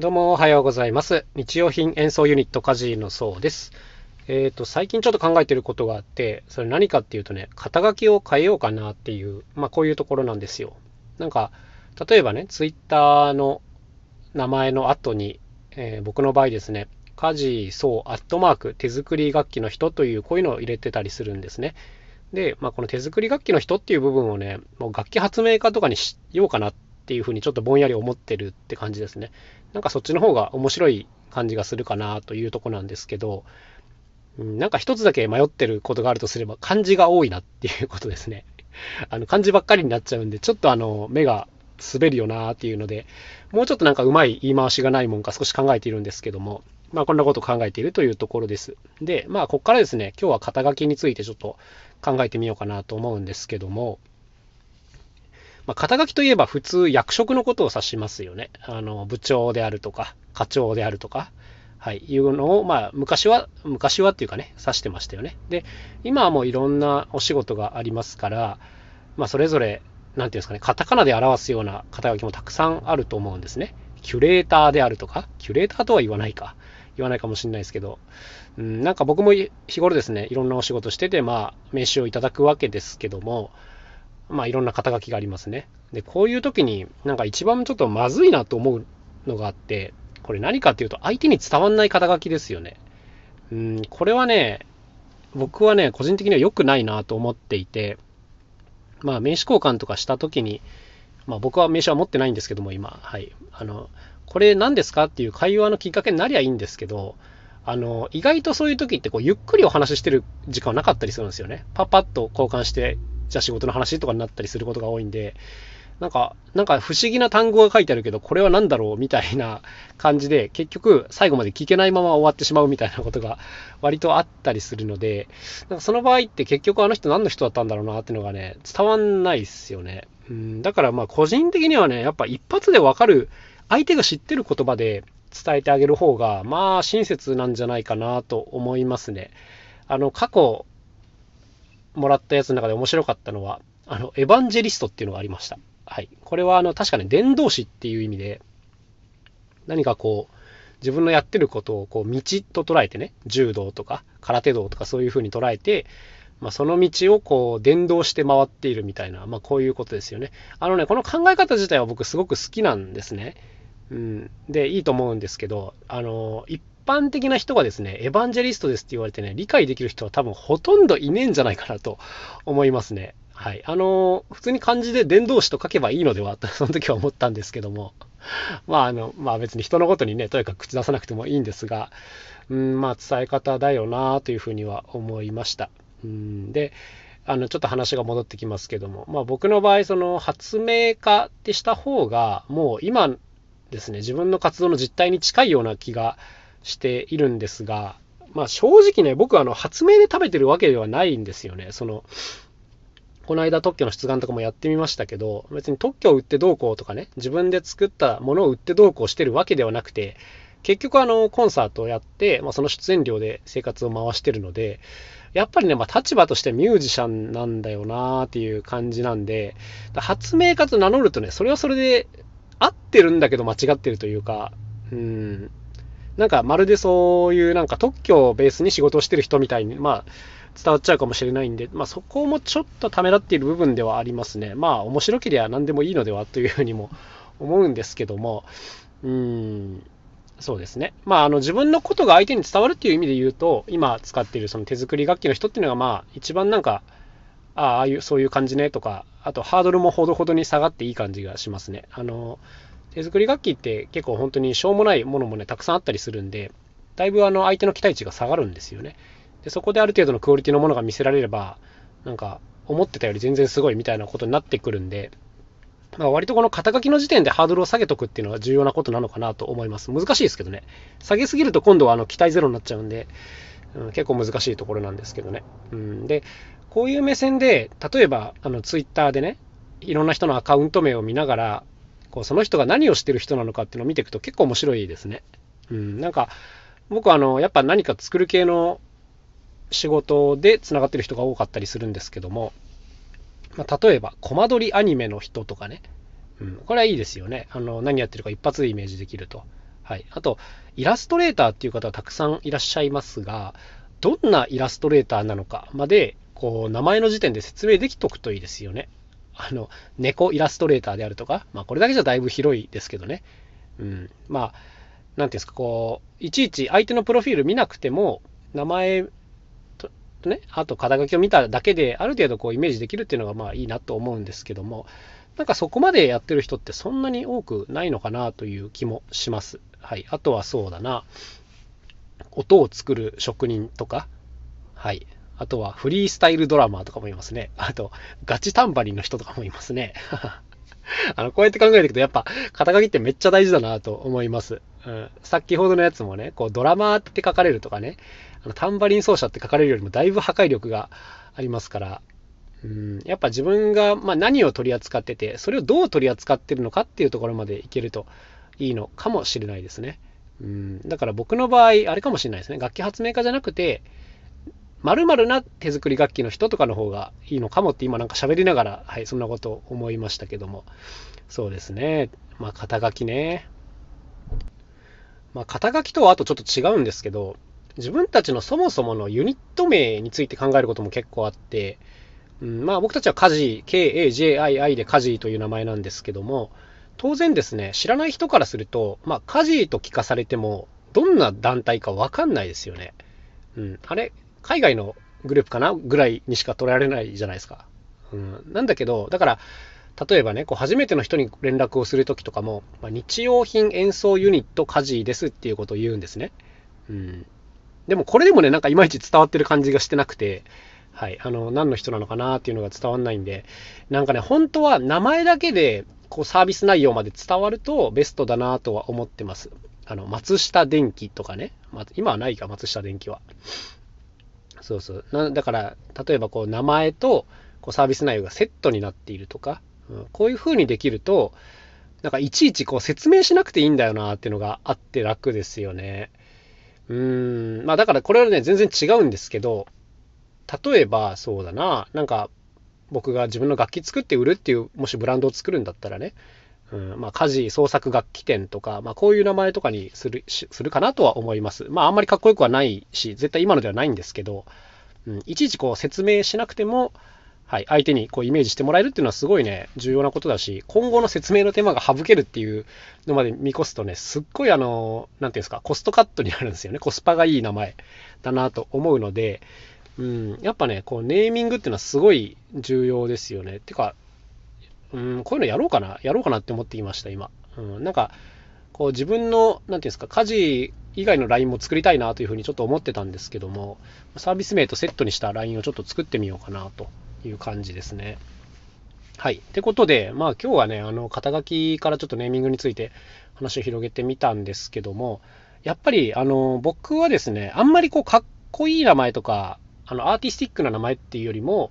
どうもおはようございます。日用品演奏ユニットカジーのそうです。えっ、と、最近ちょっと考えてることがあって、それ何かっていうとね、肩書きを変えようかなっていう、まあこういうところなんですよ。なんか、例えばね、ツイッターの名前の後に、えー僕の場合ですね、カジそうアットマーク手作り楽器の人というこういうのを入れてたりするんですね。で、まあこの手作り楽器の人っていう部分をね、もう楽器発明家とかにしようかなっていうふうにちょっとぼんやり思ってるって感じですね。なんかそっちの方が面白い感じがするかなというとこなんですけど、うんなんか一つだけ迷ってることがあるとすれば漢字が多いなっていうことですね。あの漢字ばっかりになっちゃうんで、ちょっとあの目が滑るよなっていうので、もうちょっとなんかうまい言い回しがないもんか少し考えているんですけども、まあこんなこと考えているというところです。で、まあここからですね、今日は肩書きについてちょっと考えてみようかなと思うんですけども、まあ、肩書きといえば普通役職のことを指しますよね。あの、部長であるとか、課長であるとか、はい、いうのを、まあ、昔は、昔はっていうかね、指してましたよね。で、今はもういろんなお仕事がありますから、まあ、それぞれ、なんていうんですかね、カタカナで表すような肩書きもたくさんあると思うんですね。キュレーターであるとか、キュレーターとは言わないか。言わないかもしれないですけど、うん、なんか僕も日頃ですね、いろんなお仕事してて、まあ、名刺をいただくわけですけども、まあいろんな肩書きがありますね。で、こういう時になんか一番ちょっとまずいなと思うのがあって、これ何かっていうと相手に伝わんない肩書きですよね。うん、これはね、僕はね、個人的には良くないなと思っていて、まあ名刺交換とかした時に、まあ僕は名刺は持ってないんですけども今、はい。あの、これ何ですかっていう会話のきっかけになりゃいいんですけど、あの、意外とそういう時ってこうゆっくりお話ししてる時間はなかったりするんですよね。パパッと交換して、じゃあ仕事の話とかになったりすることが多いんで、なんか、なんか不思議な単語が書いてあるけど、これは何だろうみたいな感じで、結局最後まで聞けないまま終わってしまうみたいなことが割とあったりするので、なんかその場合って結局あの人何の人だったんだろうなっていうのがね、伝わんないっすよね。うん、だからまあ個人的にはね、やっぱ一発でわかる、相手が知ってる言葉で伝えてあげる方が、まあ親切なんじゃないかなと思いますね。あの、過去、もらったやつの中で面白かったのは、あの、エヴァンジェリストっていうのがありました。はい。これは、あの、確かね、伝道師っていう意味で、何かこう、自分のやってることを、こう、道と捉えてね、柔道とか、空手道とかそういう風に捉えて、まあ、その道をこう、伝道して回っているみたいな、まあ、こういうことですよね。あのね、この考え方自体は僕すごく好きなんですね。うん。で、いいと思うんですけど、あの、一般的な人がですね、エヴァンジェリストですって言われてね、理解できる人は多分ほとんどいねえんじゃないかなと思いますね。はい。あの、普通に漢字で伝道師と書けばいいのではと、その時は思ったんですけども。まあ、あの、まあ別に人のことにね、とにかく口出さなくてもいいんですが、うん、まあ伝え方だよなというふうには思いました。うん、で、あの、ちょっと話が戻ってきますけども、まあ僕の場合、その発明家ってした方が、もう今ですね、自分の活動の実態に近いような気がしているんですが、まあ正直ね、僕はあの発明で食べてるわけではないんですよね。その、この間特許の出願とかもやってみましたけど、別に特許を売ってどうこうとかね、自分で作ったものを売ってどうこうしてるわけではなくて、結局あの、コンサートをやって、まあ、その出演料で生活を回してるので、やっぱりね、まあ、立場としてミュージシャンなんだよなーっていう感じなんで、発明家と名乗るとね、それはそれで合ってるんだけど間違ってるというか、うん、なんかまるでそういうなんか特許をベースに仕事をしてる人みたいに、まあ、伝わっちゃうかもしれないんで、まあ、そこもちょっとためらっている部分ではありますね。まあ、面白ければ何でもいいのではというふうにも思うんですけども、うん、そうですね。まあ、あの、自分のことが相手に伝わるっていう意味で言うと、今使っているその手作り楽器の人っていうのが、まあ、一番なんか、ああ、ああいう、そういう感じねとか、あと、ハードルもほどほどに下がっていい感じがしますね。あの、手作り楽器って結構本当にしょうもないものもね、たくさんあったりするんで、だいぶあの、相手の期待値が下がるんですよね。でそこである程度のクオリティのものが見せられれば、なんか、思ってたより全然すごいみたいなことになってくるんで、まあ、割とこの肩書きの時点でハードルを下げとくっていうのは重要なことなのかなと思います。難しいですけどね。下げすぎると今度はあの期待ゼロになっちゃうんで、うん、結構難しいところなんですけどね。うん、で、こういう目線で、例えばあのツイッターでね、いろんな人のアカウント名を見ながら、こうその人が何をしてる人なのかっていうのを見ていくと結構面白いですね。うん、なんか、僕あの、やっぱ何か作る系の仕事でつながってる人が多かったりするんですけども、まあ、例えば、コマ撮りアニメの人とかね、うん、これはいいですよね。あの、何やってるか一発でイメージできると。はい。あと、イラストレーターっていう方はたくさんいらっしゃいますが、どんなイラストレーターなのかまで、こう、名前の時点で説明できとくといいですよね。あの、猫イラストレーターであるとか、まあ、これだけじゃだいぶ広いですけどね。うん。まあ、なんていうんですか、こう、いちいち相手のプロフィール見なくても、名前と、ね、あと肩書きを見ただけで、ある程度こうイメージできるっていうのがまあいいなと思うんですけども、なんかそこまでやってる人ってそんなに多くないのかなという気もします。はい。あとはそうだな、音を作る職人とか、はい。あとはフリースタイルドラマーとかもいますね。あと、ガチタンバリンの人とかもいますね。あの、こうやって考えていくと、やっぱ、肩書きってめっちゃ大事だなと思います。うん。先ほどのやつもね、こう、ドラマーって書かれるとかね、あのタンバリン奏者って書かれるよりもだいぶ破壊力がありますから、うん、やっぱ自分が、まあ、何を取り扱ってて、それをどう取り扱ってるのかっていうところまでいけるといいのかもしれないですね。うん、だから僕の場合、あれかもしれないですね。楽器発明家じゃなくて、〇〇な手作り楽器の人とかの方がいいのかもって今なんか喋りながら、はい、そんなこと思いましたけども。そうですね。まあ、肩書きね。まあ、肩書きとはあとちょっと違うんですけど、自分たちのそもそものユニット名について考えることも結構あって、うん、まあ僕たちはカジー、K-A-J-I-I でカジーという名前なんですけども、当然ですね、知らない人からすると、まあカジーと聞かされても、どんな団体かわかんないですよね。うん、あれ、海外のグループかなぐらいにしか捉えられないじゃないですか。うん、なんだけど、だから、例えばね、こう初めての人に連絡をするときとかも、まあ、日用品演奏ユニット家事ですっていうことを言うんですね。うん。でもこれでもね、なんかいまいち伝わってる感じがしてなくて、はい、あの、何の人なのかなっていうのが伝わんないんで、なんかね、本当は名前だけで、こうサービス内容まで伝わるとベストだなとは思ってます。あの、松下電器とかね。ま今はないか、松下電器は。そうそう。なだから、例えばこう名前とこうサービス内容がセットになっているとか、うん、こういう風にできると、なんかいちいちこう説明しなくていいんだよなっていうのがあって楽ですよね。うーん、まあだからこれはね、全然違うんですけど、例えばそうだな、なんか僕が自分の楽器作って売るっていう、もしブランドを作るんだったらね、うん、まあ家事創作楽器店とか、まあこういう名前とかにする、するかなとは思います。まああんまりかっこよくはないし、絶対今のではないんですけど、うん、いちいちこう説明しなくても、はい、相手にこうイメージしてもらえるっていうのはすごいね、重要なことだし、今後の説明の手間が省けるっていうのまで見越すとね、すっごいあの、なんていうんですか、コストカットになるんですよね。コスパがいい名前だなと思うので、うん、やっぱね、こうネーミングっていうのはすごい重要ですよね。てか、うん、こういうのやろうかな、やろうかなって思ってきました、今。うん、なんか、こう自分の、なんていうんですか、家事以外の LINE も作りたいなというふうにちょっと思ってたんですけども、サービス名とセットにした LINE をちょっと作ってみようかなという感じですね。はい。ってことで、まあ今日はね、あの、肩書きからちょっとネーミングについて話を広げてみたんですけども、やっぱり、あの、僕はですね、あんまりこう、かっこいい名前とか、あの、アーティスティックな名前っていうよりも、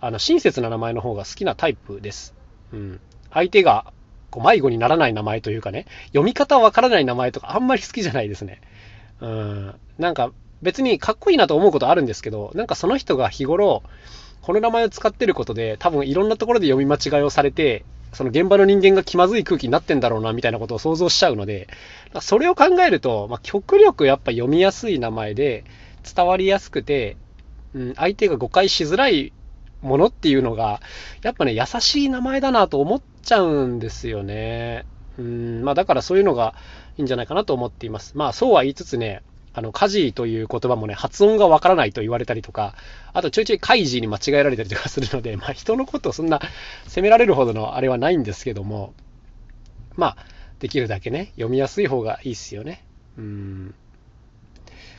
あの、親切な名前の方が好きなタイプです。うん。相手が、こう、迷子にならない名前というかね、読み方わからない名前とかあんまり好きじゃないですね。うん。なんか、別にかっこいいなと思うことあるんですけど、なんかその人が日頃、この名前を使ってることで、多分いろんなところで読み間違いをされて、その現場の人間が気まずい空気になってんだろうな、みたいなことを想像しちゃうので、それを考えると、まあ、極力やっぱ読みやすい名前で、伝わりやすくて、うん、相手が誤解しづらいものっていうのが、やっぱね、優しい名前だなと思っちゃうんですよね。うん、まあだからそういうのがいいんじゃないかなと思っています。まあそうは言いつつね、あの、家事という言葉もね、発音がわからないと言われたりとか、あとちょいちょい開示に間違えられたりとかするので、まあ人のことをそんな責められるほどのあれはないんですけども、まあ、できるだけね、読みやすい方がいいっすよね。うん。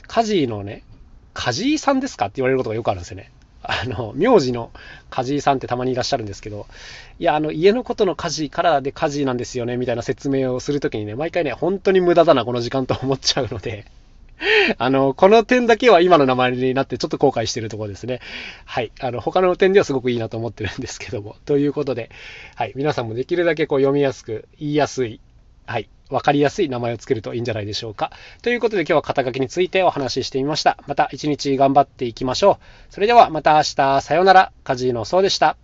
家事のね、梶井さんですかって言われることがよくあるんですよね。あの、名字の梶井さんってたまにいらっしゃるんですけど、いや、あの、家のことの家事からで家事なんですよね、みたいな説明をするときにね、毎回ね、本当に無駄だな、この時間と思っちゃうので、あの、この点だけは今の名前になってちょっと後悔してるところですね。はい。あの、他の点ではすごくいいなと思ってるんですけども。ということで、はい。皆さんもできるだけこう読みやすく、言いやすい、はい。わかりやすい名前をつけるといいんじゃないでしょうか。ということで今日は肩書きについてお話ししてみました。また一日頑張っていきましょう。それではまた明日、さようなら。カジーノそうでした。